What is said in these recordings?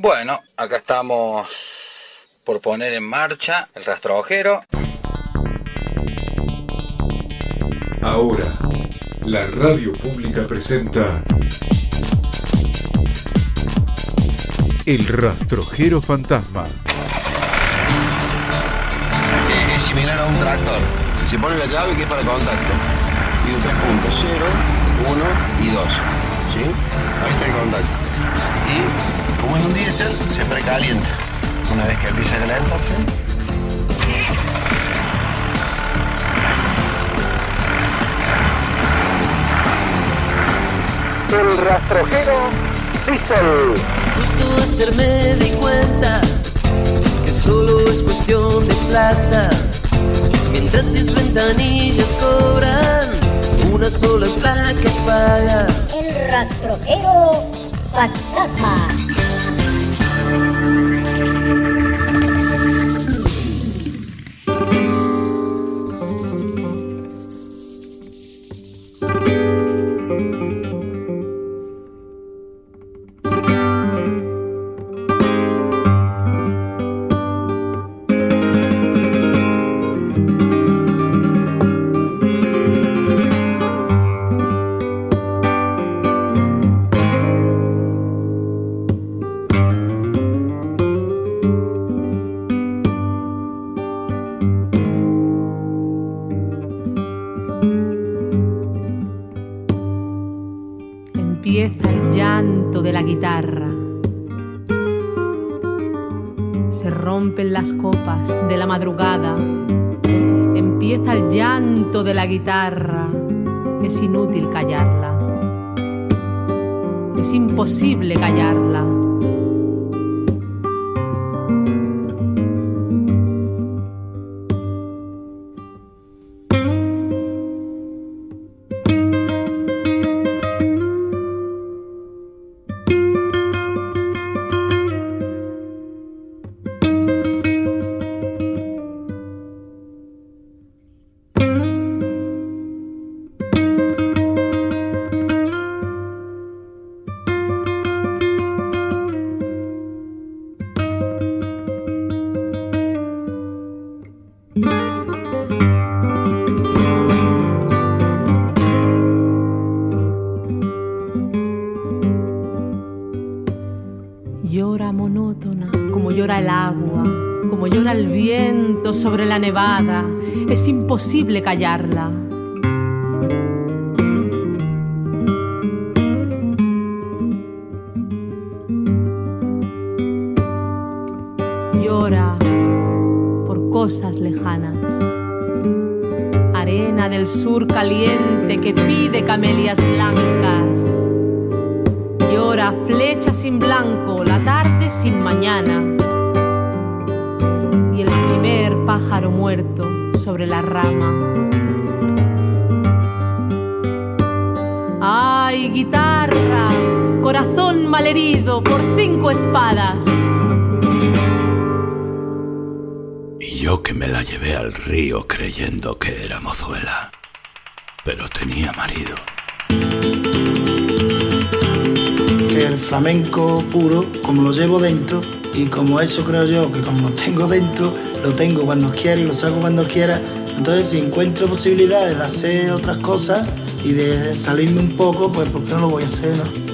Bueno, acá estamos por poner en marcha el rastrojero. Ahora, la radio pública presenta El rastrojero fantasma. Es similar a un tractor. Se pone la llave que es para contacto. Tiene tres puntos, 0, 1 y 2. ¿Sí? Ahí está el contacto. Y como es un diésel, se precalienta. Una vez que empieza a calentarse, El rastrojero Diesel. Justo ayer me di cuenta que solo es cuestión de plata. Mientras sus ventanillas cobran, una sola es la que paga. El rastrojero fantasma. Las copas de la madrugada. Empieza el llanto de la guitarra. Es inútil callarla. Es imposible callarla. Imposible callarla. Llora por cosas lejanas. Arena del sur caliente que pide camelias. Malherido por cinco espadas. Y yo que me la llevé al río creyendo que era mozuela. Pero tenía marido. que el flamenco puro, como lo llevo dentro, y como eso creo yo, que como lo tengo dentro, lo tengo cuando quiera y lo saco cuando quiera, entonces si encuentro posibilidades de hacer otras cosas y de salirme un poco, pues ¿por qué no lo voy a hacer? No?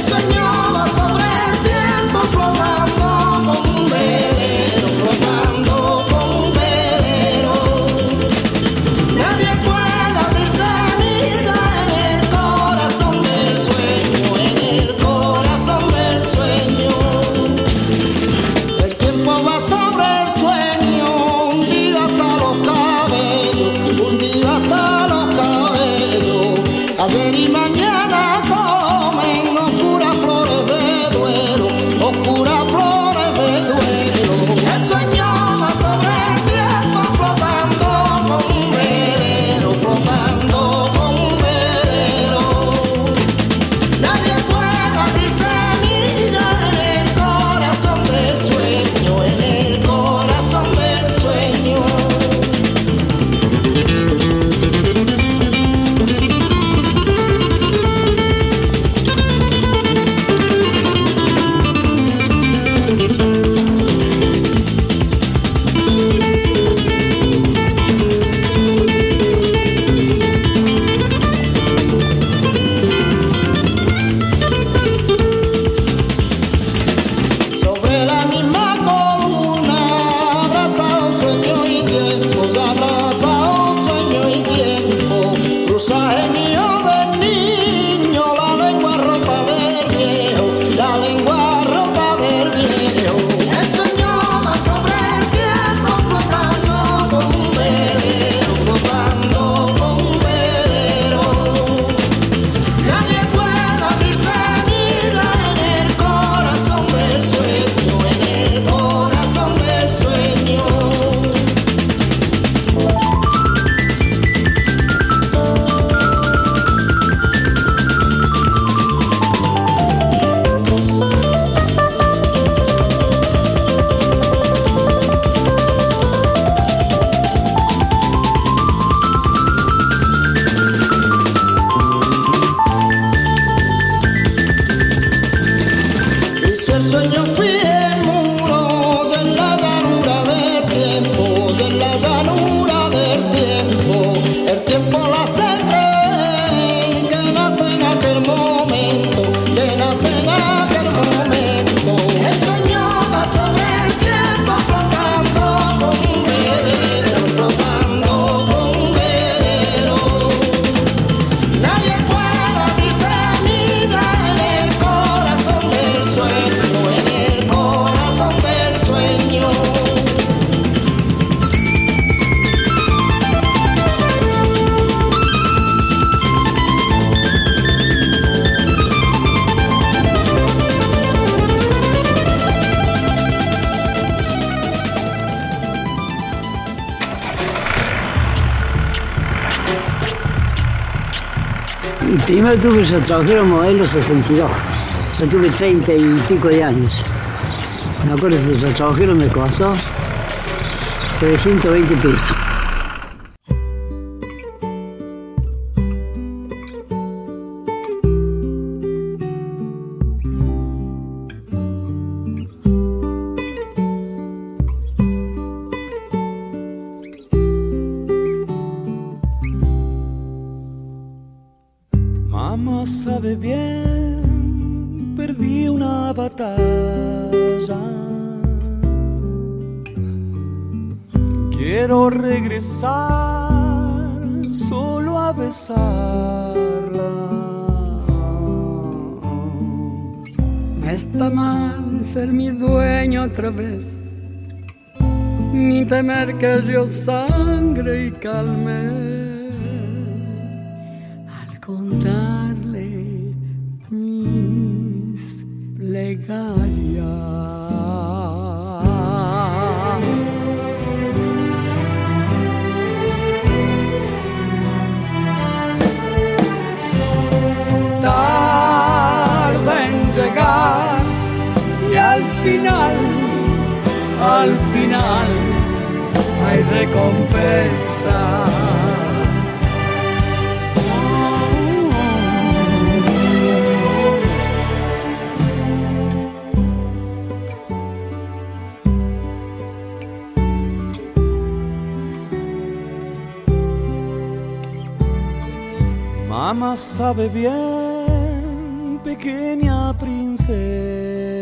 Sueño va sobre el tiempo flotando como un velero, साहेबी Primero tuve el trabajero modelo 62. Yo tuve 30 y pico de años. Me acuerdo que el trabajero me costó 320 pesos. Sangre y calme.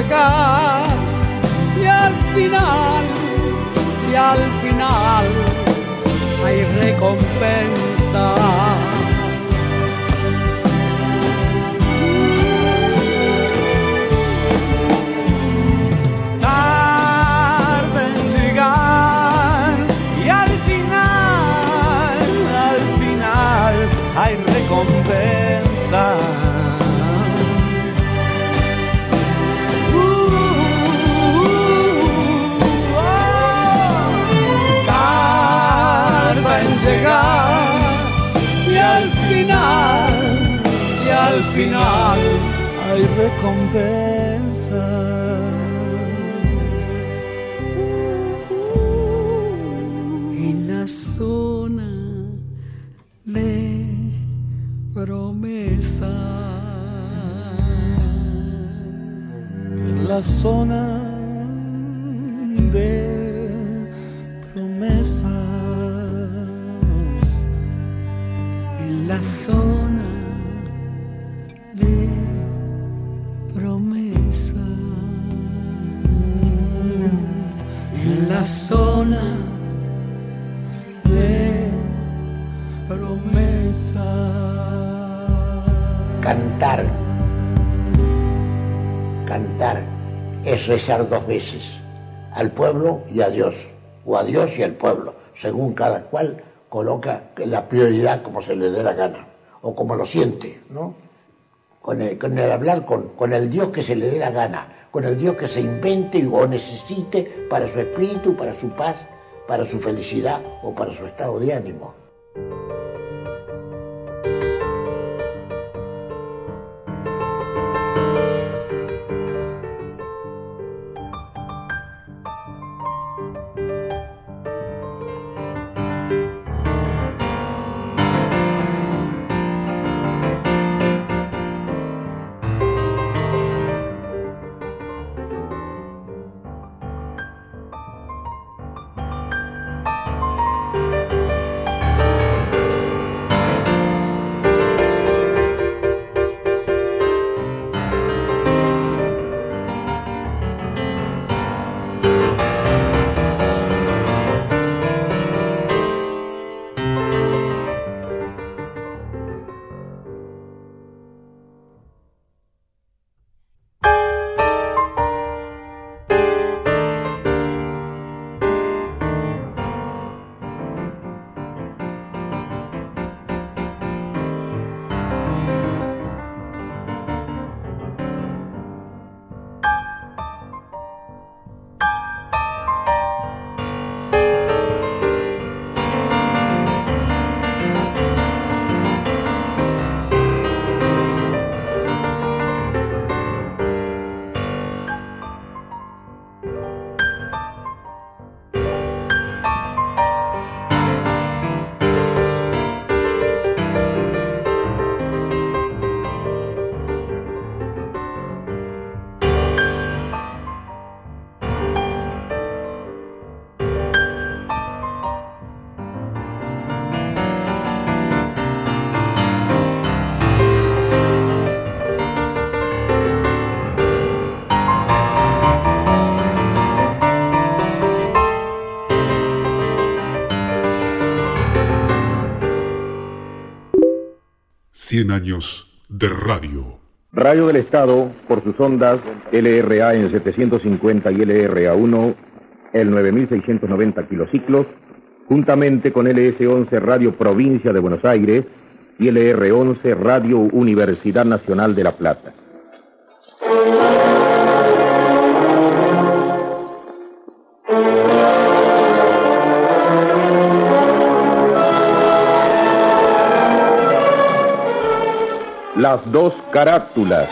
llegar y al final, y al final hay recompensa. Recompensa. En la zona de promesa. La zona de promesas. En la zona zona de promesas. Cantar. Cantar es rezar dos veces. al pueblo y a Dios, o a Dios y al pueblo, según cada cual coloca la prioridad como se le dé la gana, o como lo siente, ¿no? Con el, con el hablar con, con el Dios que se le dé la gana, con el Dios que se invente o necesite para su espíritu, para su paz, para su felicidad o para su estado de ánimo. Cien años de radio. Radio del Estado, por sus ondas LRA en 750 y LRA1 el 9690 kilociclos, juntamente con LS11 Radio Provincia de Buenos Aires y LR11 Radio Universidad Nacional de La Plata. Las dos carátulas.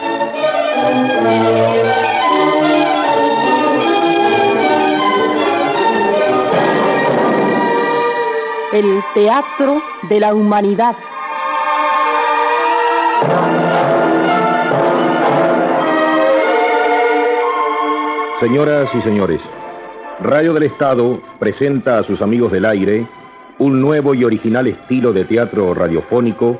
El teatro de la humanidad. Señoras y señores, Radio del Estado presenta a sus amigos del aire un nuevo y original estilo de teatro radiofónico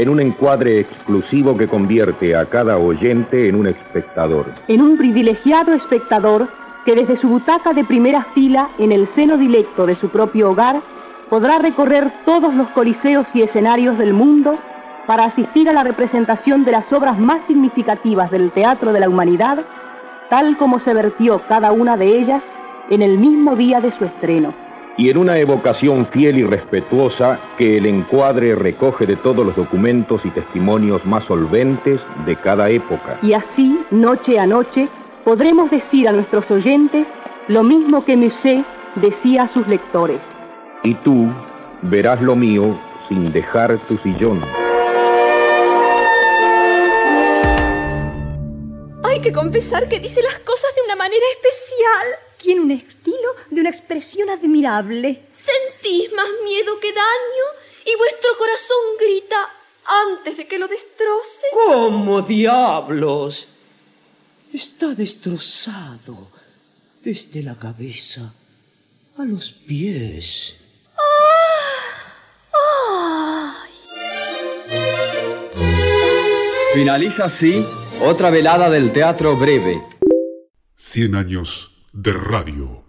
en un encuadre exclusivo que convierte a cada oyente en un espectador. En un privilegiado espectador que desde su butaca de primera fila en el seno directo de su propio hogar podrá recorrer todos los coliseos y escenarios del mundo para asistir a la representación de las obras más significativas del teatro de la humanidad, tal como se vertió cada una de ellas en el mismo día de su estreno y en una evocación fiel y respetuosa que el encuadre recoge de todos los documentos y testimonios más solventes de cada época. Y así, noche a noche, podremos decir a nuestros oyentes lo mismo que Musset decía a sus lectores. Y tú verás lo mío sin dejar tu sillón. Hay que confesar que dice las cosas de una manera especial. Tiene un estilo de una expresión admirable. Sentís más miedo que daño y vuestro corazón grita antes de que lo destroce. ¿Cómo diablos? Está destrozado desde la cabeza a los pies. Finaliza así otra velada del teatro breve. Cien años de radio.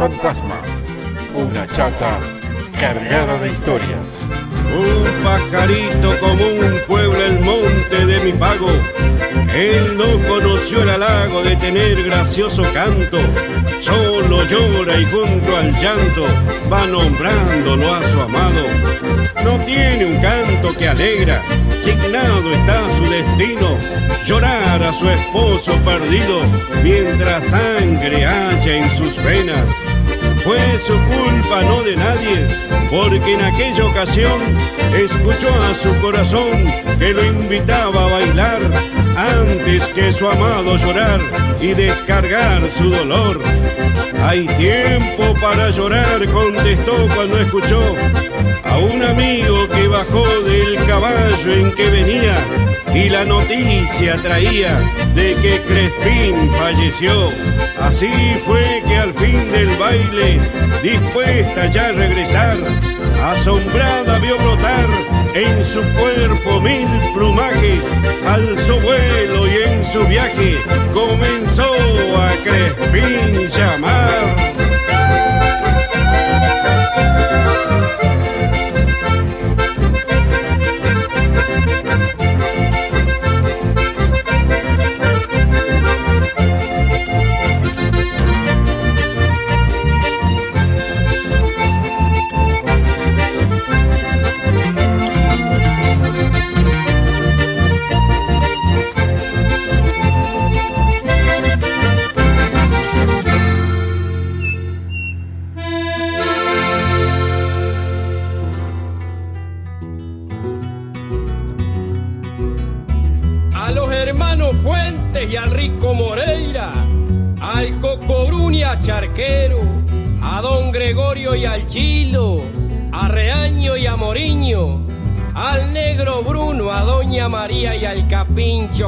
Fantasma. Una chata cargada de historias. Un pajarito común puebla el monte de mi pago. Él no conoció el halago de tener gracioso canto. Solo llora y junto al llanto va nombrándolo a su amado. No tiene un canto que alegra, signado está su destino. Llorar a su esposo perdido mientras sangre haya en sus venas. Fue su culpa, no de nadie, porque en aquella ocasión escuchó a su corazón que lo invitaba a bailar antes que su amado llorar y descargar su dolor. Hay tiempo para llorar, contestó cuando escuchó a un amigo que bajó del caballo en que venía y la noticia traía de que Crespín falleció. Así fue que al fin del baile, dispuesta ya a regresar, asombrada vio brotar en su cuerpo mil plumajes, alzó vuelo y en su viaje comenzó a Crespín llamar.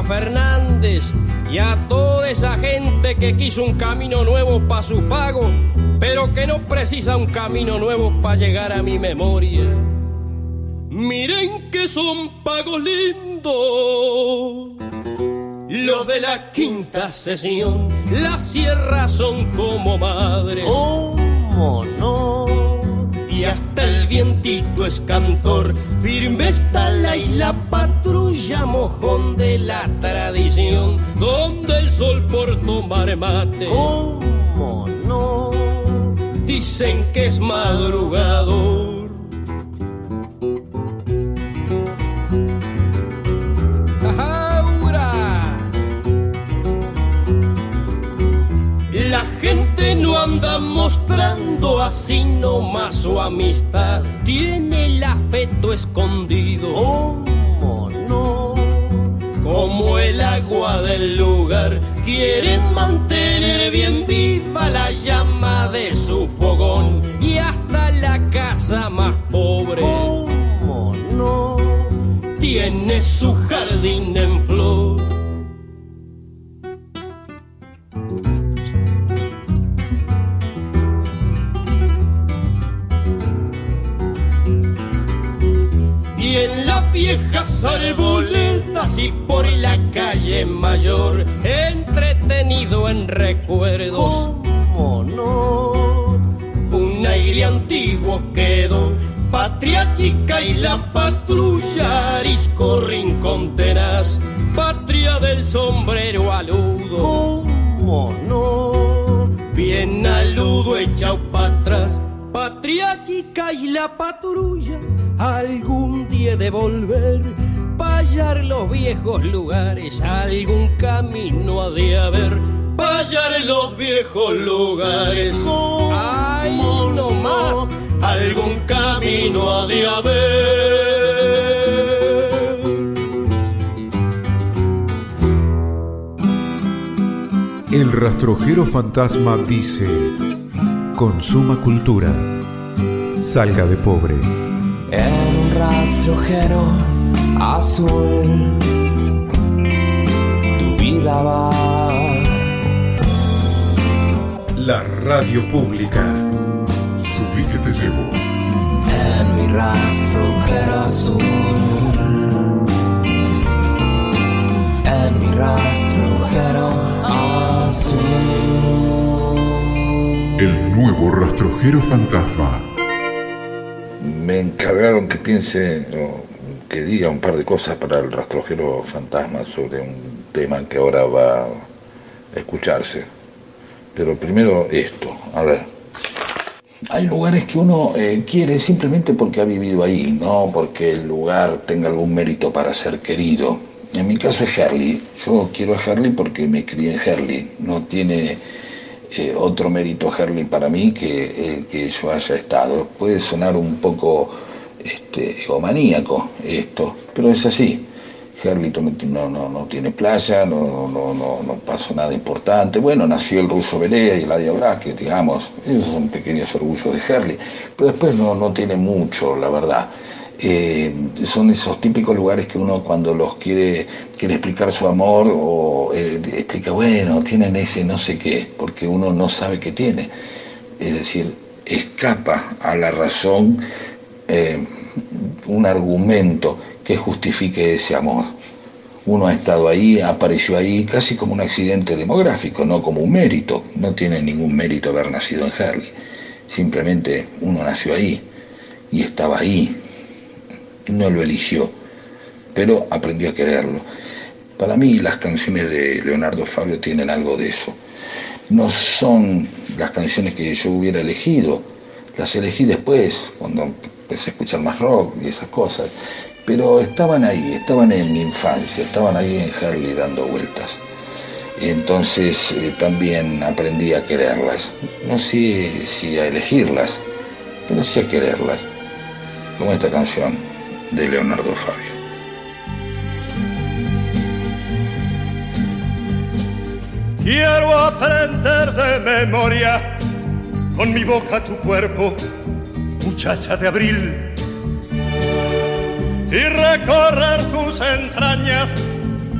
Fernández, y a toda esa gente que quiso un camino nuevo para su pago, pero que no precisa un camino nuevo para llegar a mi memoria. Miren que son pagos lindos. Los de la quinta sesión, las sierras son como madres. ¿Cómo no? Y hasta el vientito es cantor. Firme está la isla patrulla, mojón de la tradición. Donde el sol por tomar mate. ¿Cómo no? Dicen que es madrugador. Aura. La gente no anda mostrando así nomás su amistad. Tiene el afecto escondido. ¿Cómo no? Como el agua del lugar. Quieren mantener bien viva la llama de su fogón. Y hasta la casa más pobre. ¿Cómo no? Tiene su jardín en flor. Viejas arboledas y por la calle mayor, entretenido en recuerdos. ¿Cómo no? Un aire antiguo quedó, patria chica y la patrulla, arisco rincón tenaz, patria del sombrero aludo. ¿Cómo no? Bien aludo echado para atrás, patria chica y la patrulla, algún día de volver, pa' hallar los viejos lugares, algún camino ha de haber, pa' hallar los viejos lugares. Ay, no más, algún camino ha de haber. El rastrojero fantasma dice, consuma cultura, salga de pobre. Rastrojero azul tu vida va. La radio pública. Subí que te llevo. En mi rastrojero azul. En mi rastrojero azul. El nuevo rastrojero fantasma. Me encargaron que piense o que diga un par de cosas para el rastrojero fantasma sobre un tema que ahora va a escucharse. Pero primero esto, a ver. Hay lugares que uno eh, quiere simplemente porque ha vivido ahí, no porque el lugar tenga algún mérito para ser querido. En mi caso es Herley. Yo quiero a Herley porque me crié en Herley. No tiene eh, otro mérito Herley para mí que el que yo haya estado. Puede sonar un poco este, egomaníaco esto, pero es así. Herley no, no, no tiene playa, no, no, no, no pasó nada importante. Bueno, nació el ruso Belea y el Adia que digamos, esos son pequeños orgullos de Herley, pero después no, no tiene mucho, la verdad. Eh, son esos típicos lugares que uno cuando los quiere, quiere explicar su amor o eh, explica, bueno, tienen ese no sé qué, porque uno no sabe qué tiene. Es decir, escapa a la razón eh, un argumento que justifique ese amor. Uno ha estado ahí, apareció ahí casi como un accidente demográfico, no como un mérito. No tiene ningún mérito haber nacido en Herley. Simplemente uno nació ahí y estaba ahí. No lo eligió, pero aprendió a quererlo. Para mí las canciones de Leonardo Fabio tienen algo de eso. No son las canciones que yo hubiera elegido, las elegí después, cuando empecé a escuchar más rock y esas cosas pero estaban ahí, estaban en mi infancia, estaban ahí en Harley dando vueltas. Y entonces eh, también aprendí a quererlas. No sé si a elegirlas, pero sí a quererlas. Como esta canción de Leonardo Fabio. Quiero aprender de memoria con mi boca tu cuerpo, muchacha de abril y recorrer tus entrañas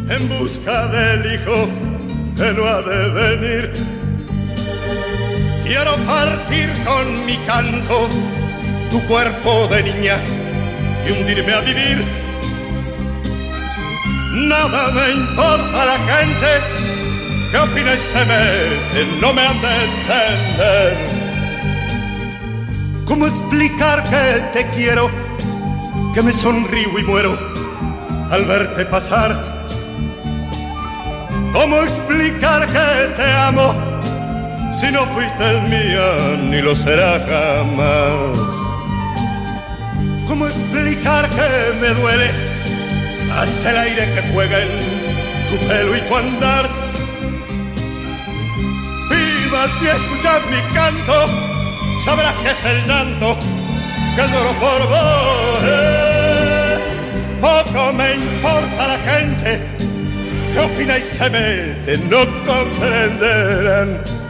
en busca del hijo que no ha de venir. Quiero partir con mi canto tu cuerpo de niña y hundirme a vivir. Nada me importa la gente que opina y se mete, no me han de entender. ¿Cómo explicar que te quiero? que me sonrío y muero al verte pasar. ¿Cómo explicar que te amo si no fuiste mía ni lo será jamás? ¿Cómo explicar que me duele hasta el aire que juega en tu pelo y tu andar? Viva si escuchas mi canto, sabrás que es el llanto que lloro por vos poco me importa la gente que opina y se mete, no comprenderán.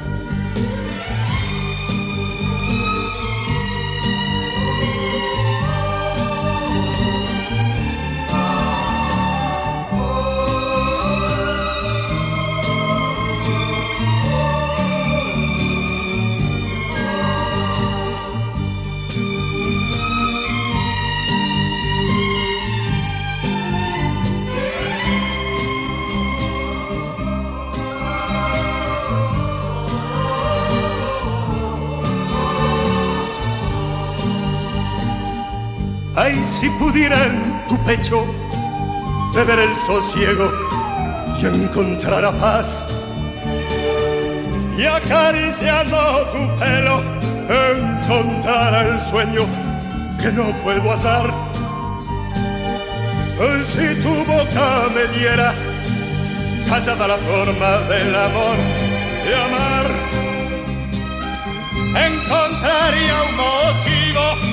Ay, si pudiera en tu pecho beber el sosiego y encontrar a paz. Y acariciando tu pelo encontrar el sueño que no puedo hacer. Si tu boca me diera callada la forma del amor de amar, encontraría un motivo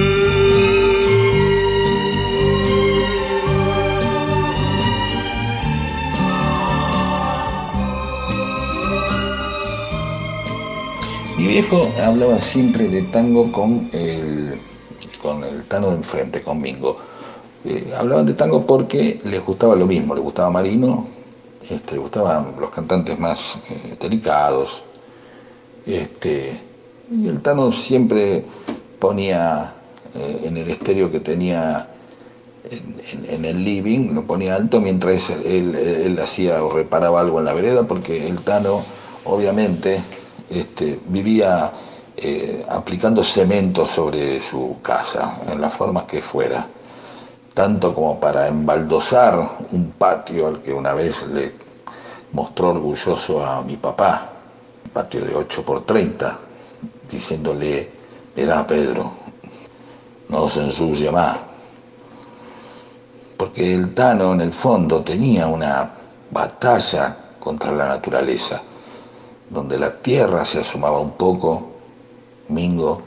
Mi viejo hablaba siempre de tango con el, con el Tano de enfrente, con Mingo. Eh, hablaban de tango porque les gustaba lo mismo, les gustaba Marino, este, les gustaban los cantantes más eh, delicados. Este, y el Tano siempre ponía eh, en el estéreo que tenía en, en- el living, lo ponía alto mientras él, él hacía o reparaba algo en la vereda, porque el Tano obviamente este, vivía eh, aplicando cemento sobre su casa, en las formas que fuera, tanto como para embaldosar un patio al que una vez le mostró orgulloso a mi papá, un patio de 8 por 30, diciéndole, verá Pedro, no se ensucie más, porque el Tano en el fondo tenía una batalla contra la naturaleza, donde la tierra se asomaba un poco, Mingo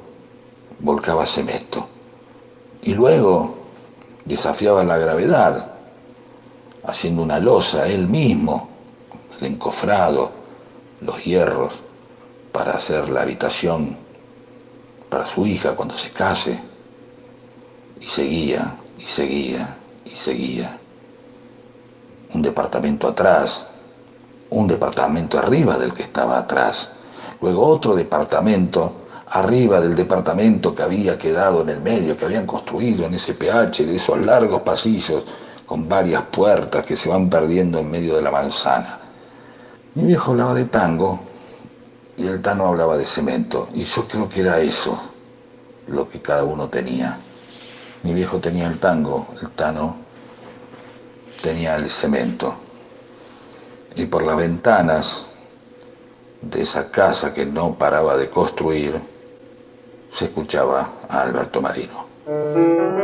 volcaba cemento. Y luego desafiaba la gravedad, haciendo una losa él mismo, el encofrado, los hierros, para hacer la habitación para su hija cuando se case. Y seguía, y seguía, y seguía. Un departamento atrás, un departamento arriba del que estaba atrás, luego otro departamento arriba del departamento que había quedado en el medio, que habían construido en ese PH, de esos largos pasillos con varias puertas que se van perdiendo en medio de la manzana. Mi viejo hablaba de tango y el Tano hablaba de cemento, y yo creo que era eso lo que cada uno tenía. Mi viejo tenía el tango, el Tano tenía el cemento. Y por las ventanas de esa casa que no paraba de construir, se escuchaba a Alberto Marino.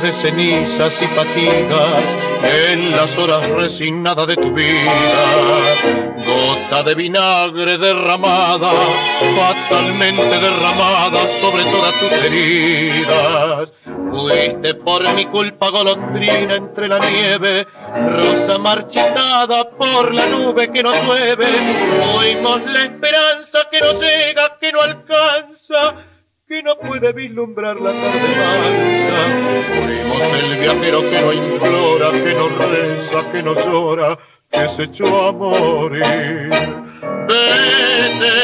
De cenizas y fatigas en las horas resignadas de tu vida. Gota de vinagre derramada, fatalmente derramada sobre todas tus heridas. Fuiste por mi culpa golondrina entre la nieve, rosa marchitada por la nube que nos llueve. Fuimos la esperanza que no llega, que no alcanza, que no puede vislumbrar la tarde mansa. Fuimos el viajero que no implora, que no reza, que no llora, que se echó a morir. Vete,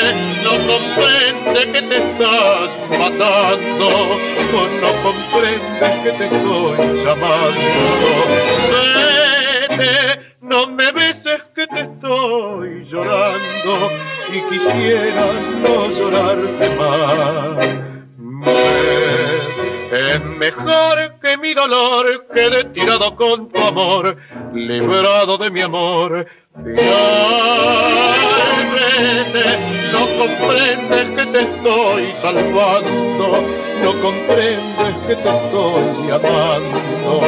no comprende que te estás matando, o no comprendes que te estoy llamando. Vete, no me beses que te estoy llorando y quisiera no llorarte más. Es mejor que mi dolor quede tirado con tu amor, librado de mi amor. No comprendes que te estoy salvando, no comprendes que te estoy amando.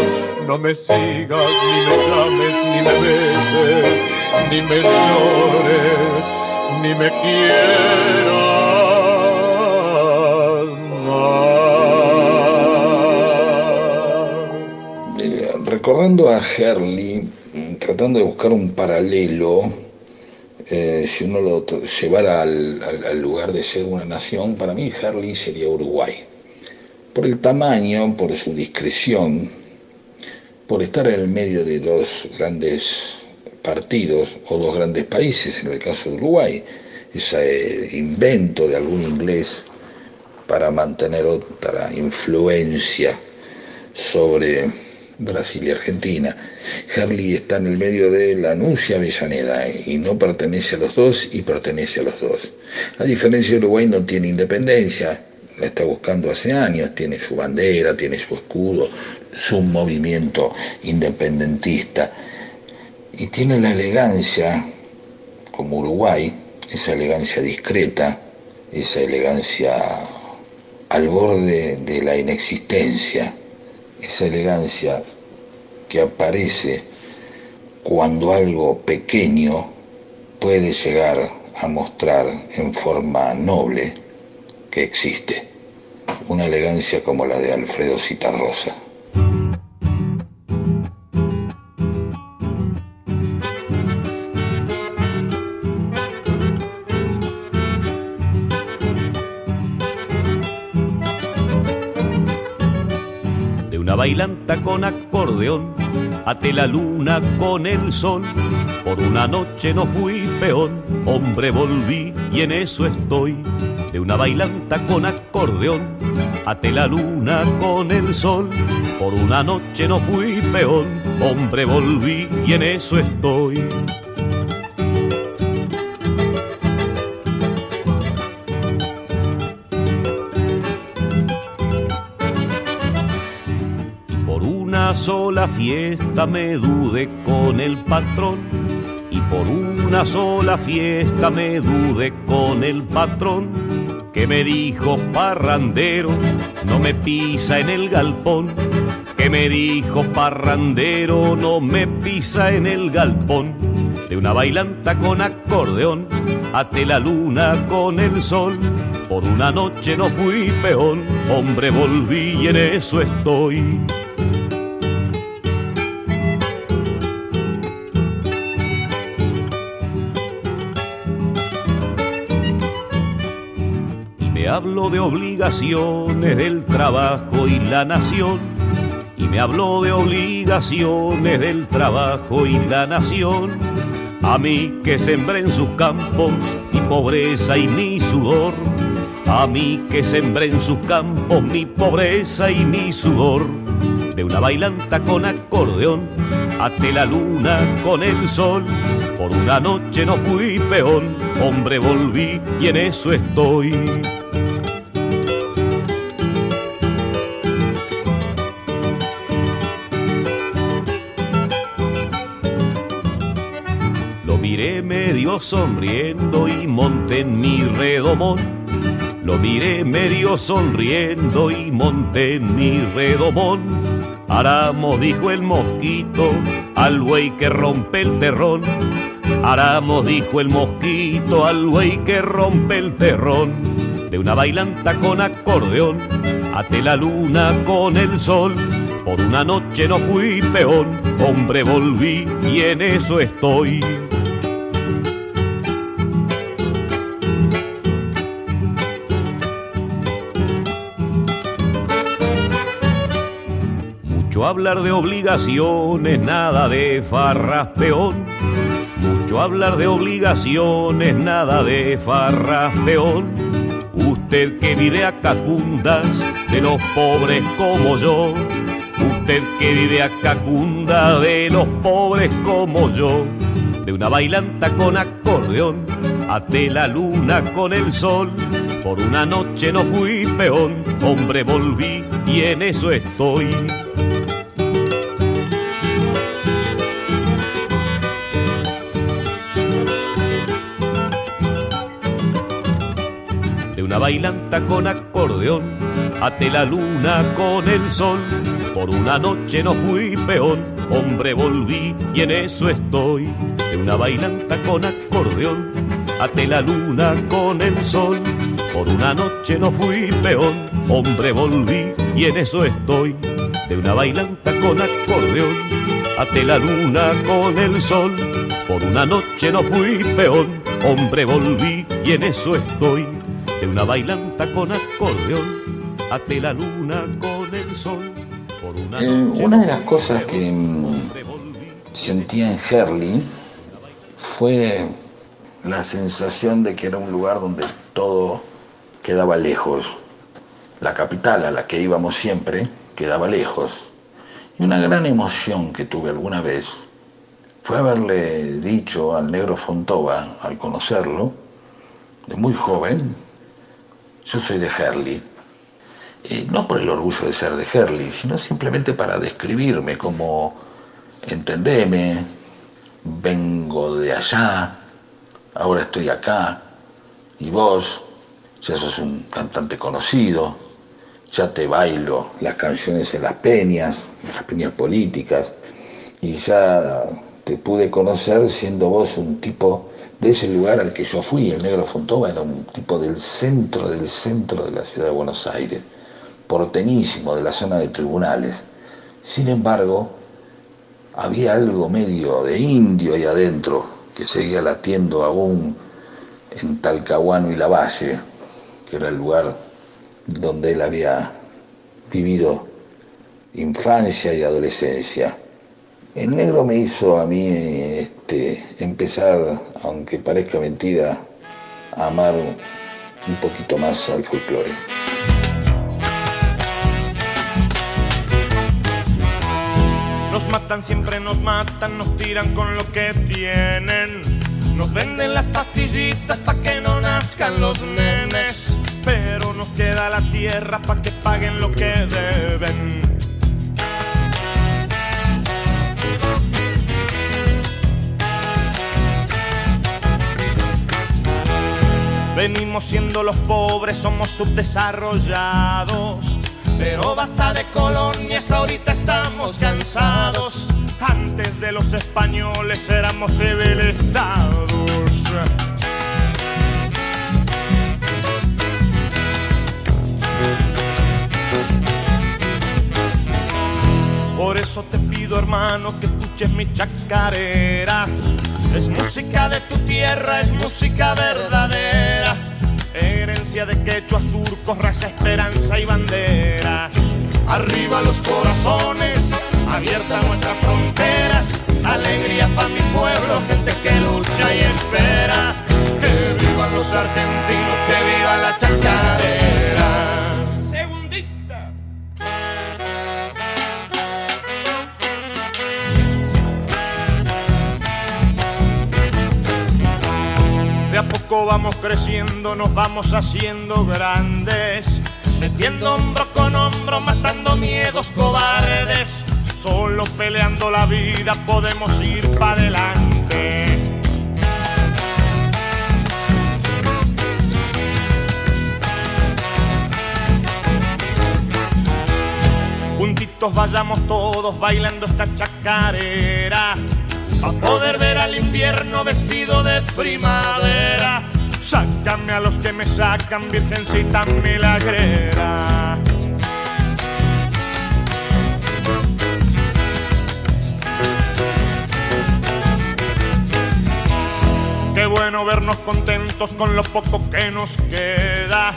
No me sigas, ni me llames, ni me beses, ni me llores, ni me quieras. Eh, recordando a Herley, tratando de buscar un paralelo, eh, si uno lo llevara al lugar de ser una nación, para mí Herley sería Uruguay. Por el tamaño, por su discreción, por estar en el medio de dos grandes partidos o dos grandes países, en el caso de Uruguay, ese eh, invento de algún inglés para mantener otra influencia sobre Brasil y Argentina. Harley está en el medio de la anuncia Avellaneda y no pertenece a los dos y pertenece a los dos. A diferencia de Uruguay no tiene independencia, la está buscando hace años, tiene su bandera, tiene su escudo, su movimiento independentista y tiene la elegancia, como Uruguay, esa elegancia discreta, esa elegancia al borde de la inexistencia, esa elegancia que aparece cuando algo pequeño puede llegar a mostrar en forma noble que existe, una elegancia como la de Alfredo Citarrosa. Bailanta con acordeón, até la luna con el sol. Por una noche no fui peón, hombre volví y en eso estoy. De una bailanta con acordeón, até la luna con el sol. Por una noche no fui peón, hombre volví y en eso estoy. Sola fiesta me dudé con el patrón. Y por una sola fiesta me dudé con el patrón. Que me dijo parrandero, no me pisa en el galpón. Que me dijo parrandero, no me pisa en el galpón. De una bailanta con acordeón, até la luna con el sol. Por una noche no fui peón, hombre volví y en eso estoy. Habló de obligaciones del trabajo y la nación. Y me habló de obligaciones del trabajo y la nación. A mí que sembré en sus campos mi pobreza y mi sudor. A mí que sembré en sus campos mi pobreza y mi sudor. De una bailanta con acordeón, até la luna con el sol. Por una noche no fui peón, hombre volví y en eso estoy. Medio sonriendo y monté en mi redomón. Lo miré medio sonriendo y monté en mi redomón. Aramos, dijo el mosquito, al buey que rompe el terrón. Aramos, dijo el mosquito, al buey que rompe el terrón. De una bailanta con acordeón, até la luna con el sol. Por una noche no fui peón, hombre volví y en eso estoy. Hablar de obligaciones, nada de farras peón. Mucho hablar de obligaciones, nada de farras peón. Usted que vive a cacundas de los pobres como yo. Usted que vive a cacunda de los pobres como yo. De una bailanta con acordeón, até la luna con el sol. Por una noche no fui peón, hombre volví y en eso estoy. De una bailanta con acordeón, até la luna con el sol. Por una noche no fui peón, hombre volví y en eso estoy. De una bailanta con acordeón, até la luna con el sol. Por una noche no fui peón, hombre volví y en eso estoy. De una bailanta con acordeón, até la luna con el sol. Por una noche no fui peón, hombre volví y en eso estoy. De una bailanta con acordeón, até la luna con el sol. Por una, Eh, una de las cosas que mm, sentía en Herley fue la sensación de que era un lugar donde todo quedaba lejos. La capital a la que íbamos siempre quedaba lejos. Y una gran emoción que tuve alguna vez fue haberle dicho al negro Fontova, al conocerlo, de muy joven, yo soy de Herley. Eh, no por el orgullo de ser de Herley, sino simplemente para describirme como, entendeme, vengo de allá, ahora estoy acá, y vos ya sos un cantante conocido, ya te bailo las canciones en las peñas, en las peñas políticas, y ya te pude conocer siendo vos un tipo de ese lugar al que yo fui, el negro Fontova era un tipo del centro, del centro de la ciudad de Buenos Aires, porteñísimo, de la zona de tribunales. Sin embargo, había algo medio de indio ahí adentro que seguía latiendo aún en Talcahuano y Lavalle, que era el lugar donde él había vivido infancia y adolescencia. El negro me hizo a mí este, empezar, aunque parezca mentira, a amar un poquito más al folclore. Nos matan, siempre nos matan, nos tiran con lo que tienen. Nos venden las pastillitas pa' que no nazcan los nenes. Pero nos queda la tierra pa' que paguen lo que deben. Venimos siendo los pobres, somos subdesarrollados. Pero basta de colonias, ahorita estamos cansados. Antes de los españoles éramos civilizados. Por eso te pido, hermano, que escuches mi chacarera. Es música de tu tierra, es música verdadera. Herencia de quechuas, turcos, raza, esperanza y bandera. Arriba los corazones, abiertas nuestras fronteras. Alegría para mi pueblo, gente que lucha y espera. Que vivan los argentinos, que viva la chacarera. Vamos creciendo, nos vamos haciendo grandes, metiendo hombro con hombro, matando miedos cobardes. Solo peleando la vida podemos ir para adelante. Juntitos vayamos todos bailando esta chacarera. A poder ver al invierno vestido de primavera. Sácame a los que me sacan, virgencita milagrera. Qué bueno vernos contentos con lo poco que nos queda.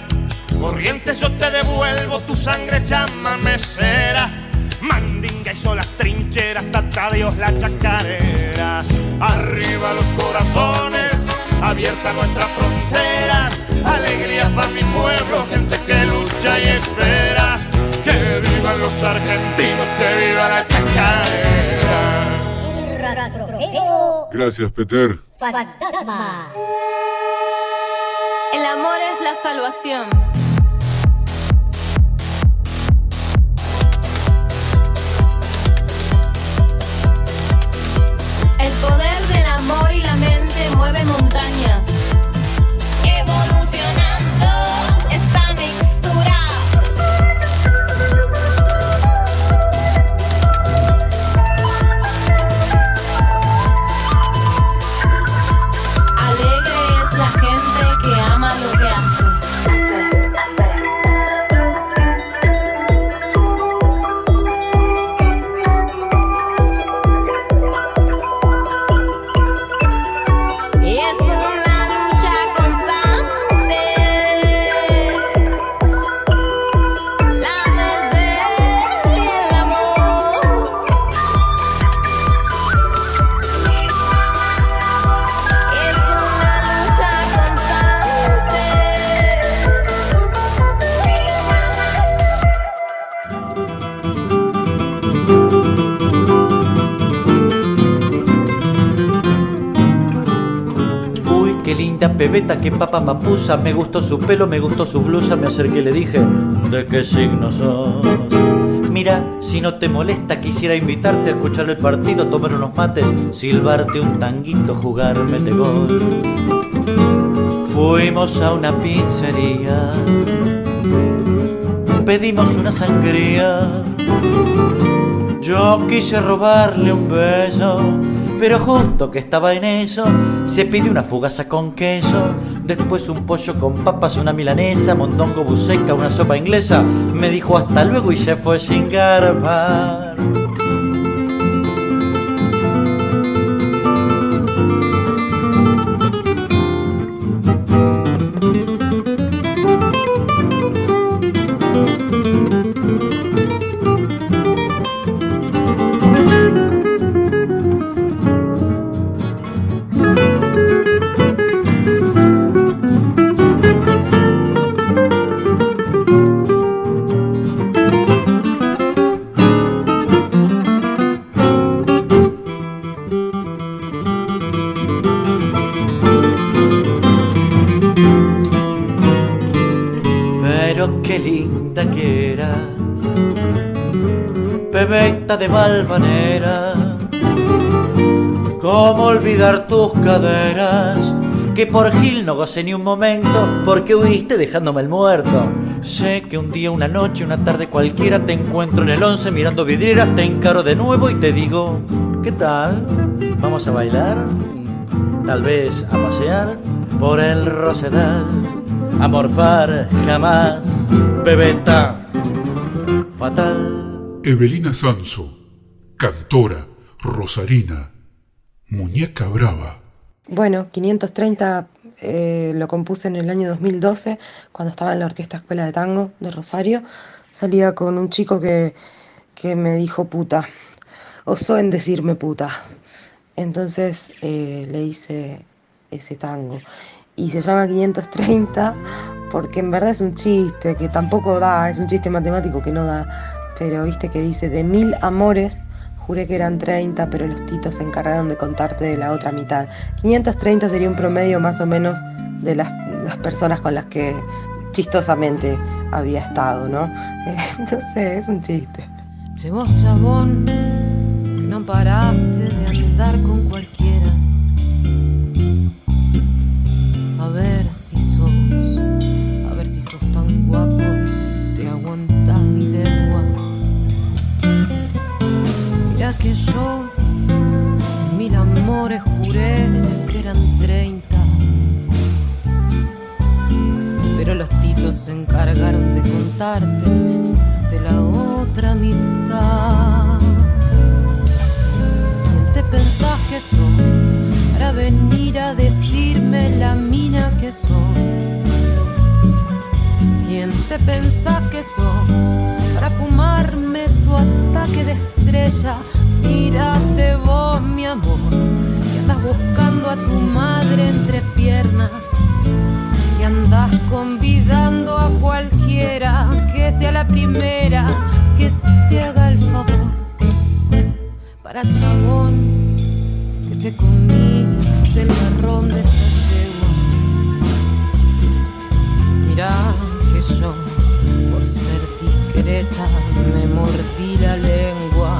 Corrientes yo te devuelvo tu sangre chamamecera. Mandinga y solas trincheras, tata Dios la chacarera. Arriba los corazones, abiertas nuestras fronteras. Alegría para mi pueblo, gente que lucha y espera. Que vivan los argentinos, que viva la chacarera. Gracias, Peter. Fantasma. El amor es la salvación. El poder del amor y la mente mueve montañas. Que papa papusa. Me gustó su pelo, me gustó su blusa. Me acerqué y le dije, ¿de qué signo sos? Mira, si no te molesta, quisiera invitarte a escuchar el partido, tomar unos mates, silbarte un tanguito, jugarme de gol. Fuimos a una pizzería, pedimos una sangría. Yo quise robarle un beso, pero justo que estaba en eso, se pidió una fugaza con queso, después un pollo con papas, una milanesa, mondongo buceca, una sopa inglesa. Me dijo hasta luego y se fue sin garbar. De Valvanera. ¿Cómo olvidar tus caderas? Que por Gil no gocé ni un momento, porque huiste dejándome el muerto. Sé que un día, una noche, una tarde cualquiera te encuentro en el once mirando vidrieras, te encaro de nuevo y te digo, ¿qué tal? ¿Vamos a bailar? Tal vez a pasear por el Rosedal, a morfar jamás, bebeta fatal. Evelina Sanso, cantora, rosarina, muñeca brava. Bueno, 530 eh, lo compuse en el año 2012, cuando estaba en la Orquesta Escuela de Tango de Rosario. Salía con un chico que, que me dijo puta, osó en decirme puta. Entonces eh, le hice ese tango. Y se llama 530 porque en verdad es un chiste que tampoco da, es un chiste matemático que no da. Pero viste que dice de mil amores Juré que eran 30, pero los titos se encargaron de contarte de la otra mitad. 530 sería un promedio más o menos de las, las personas con las que chistosamente había estado, ¿no? Eh, no sé, es un chiste. Vos, chabón, que no paraste de andar con cualquiera. A ver si sos, a ver si sos tan guapo te aguantas que yo, mil amores juré que eran 30. Pero los titos se encargaron de contarte de la otra mitad. ¿Quién te pensás que sos para venir a decirme la mina que soy? ¿Quién te pensás que sos para fumarme tu ataque de estrella? Vos, mi amor, que andas buscando a tu madre entre piernas y andas convidando a cualquiera que sea la primera que te haga el favor. Para chabón, que te comiste el marrón de esta yegua. Mira que yo, por ser discreta, me mordí la lengua.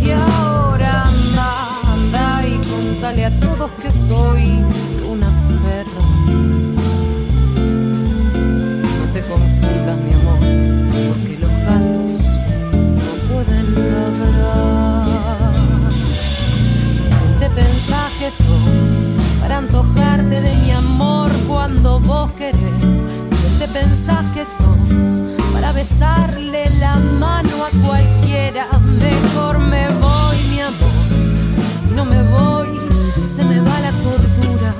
Y ahora anda, anda y contale a todos que soy una perra. No te confundas, mi amor, porque los gatos no pueden ladrar. ¿Quién te pensás que sos para antojarte de mi amor cuando vos querés? Besarle la mano a cualquiera? Mejor me voy, mi amor. Si no me voy, se me va la cordura.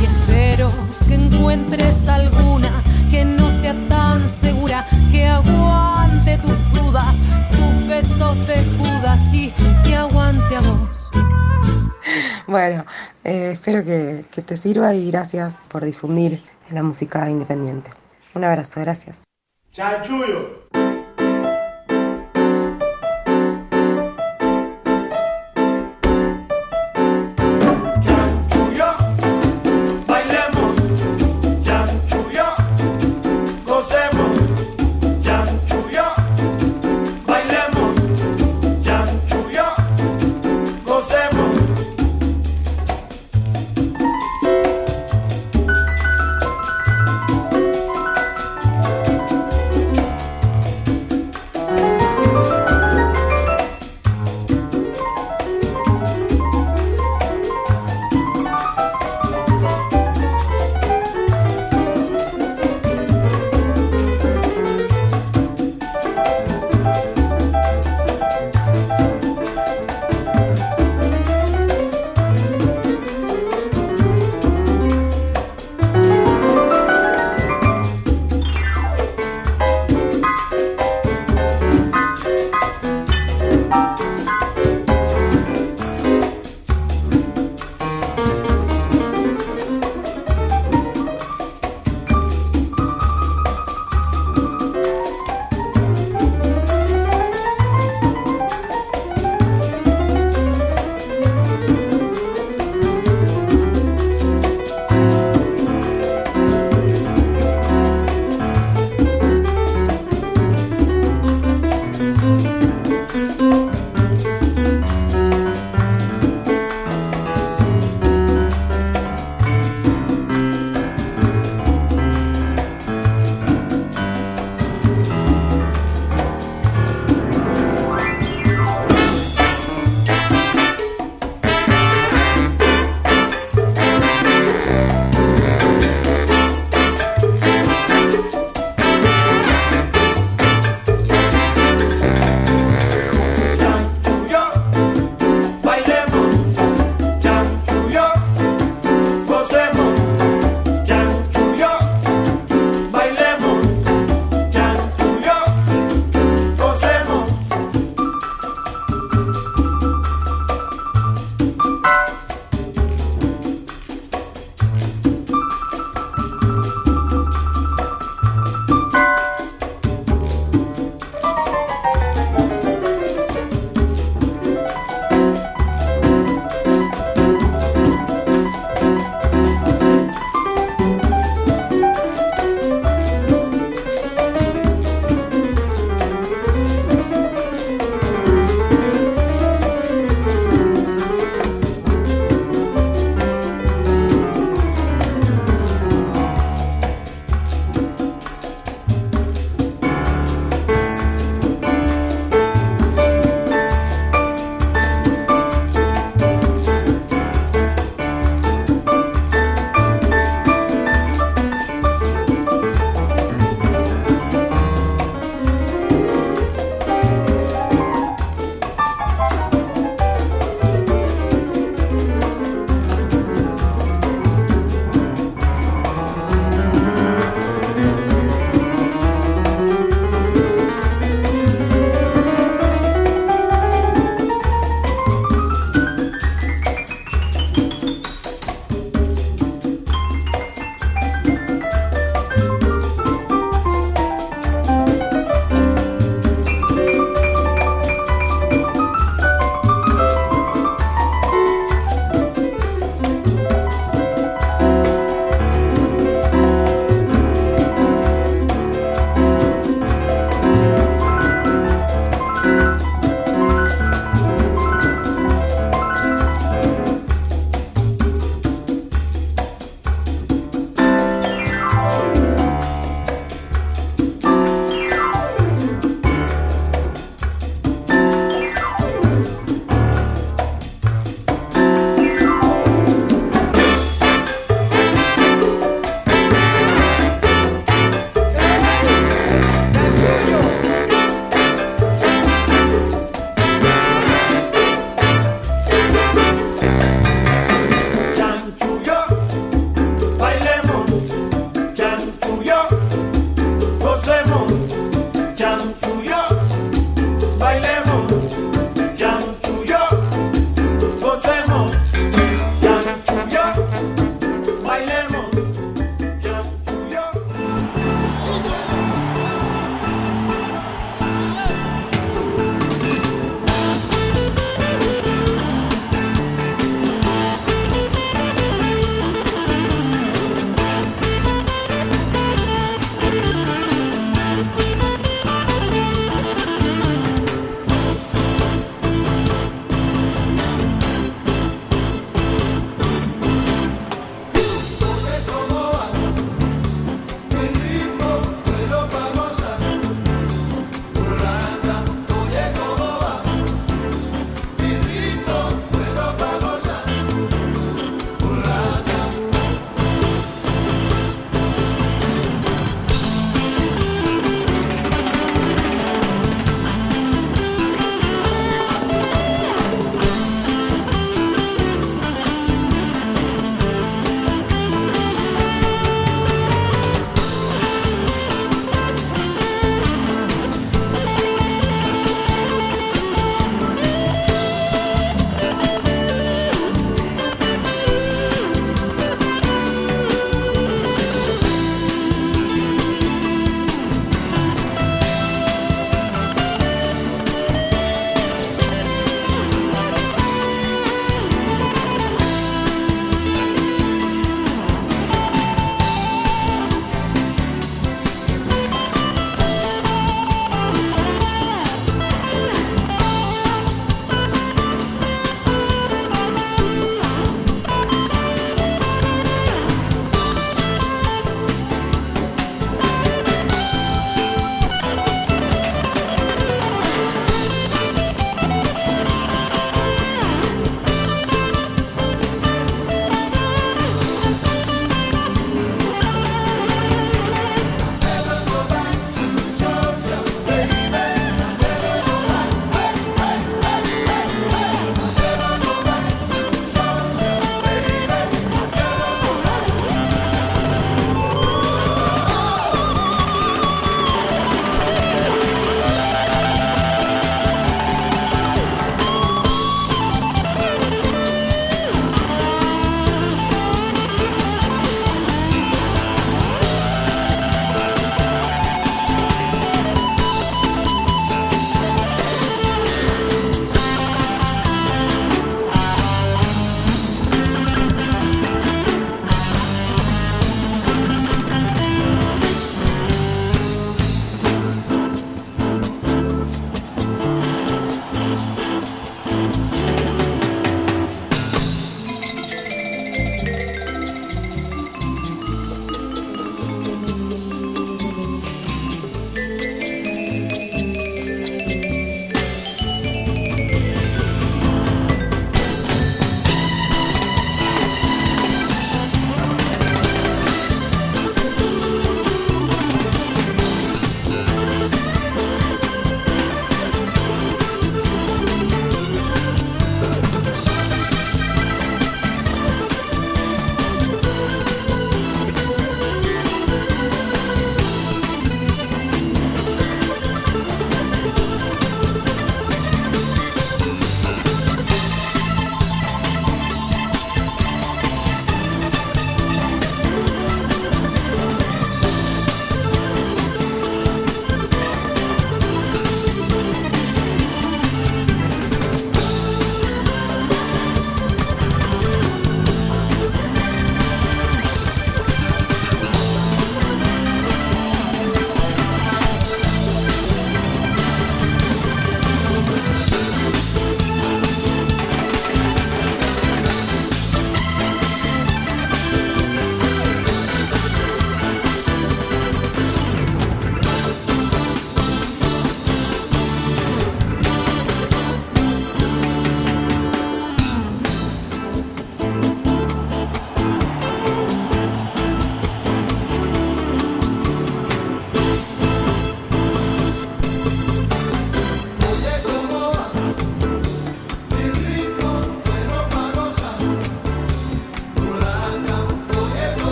Y espero que encuentres alguna que no sea tan segura, que aguante tus dudas, tus besos de Judas y que aguante a vos. Bueno, eh, espero que, que te sirva y gracias por difundir la música independiente. Un abrazo, gracias. 加油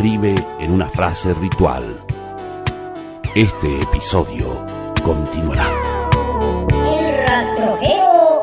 escribe en una frase ritual. Este episodio continuará. El rastrojero.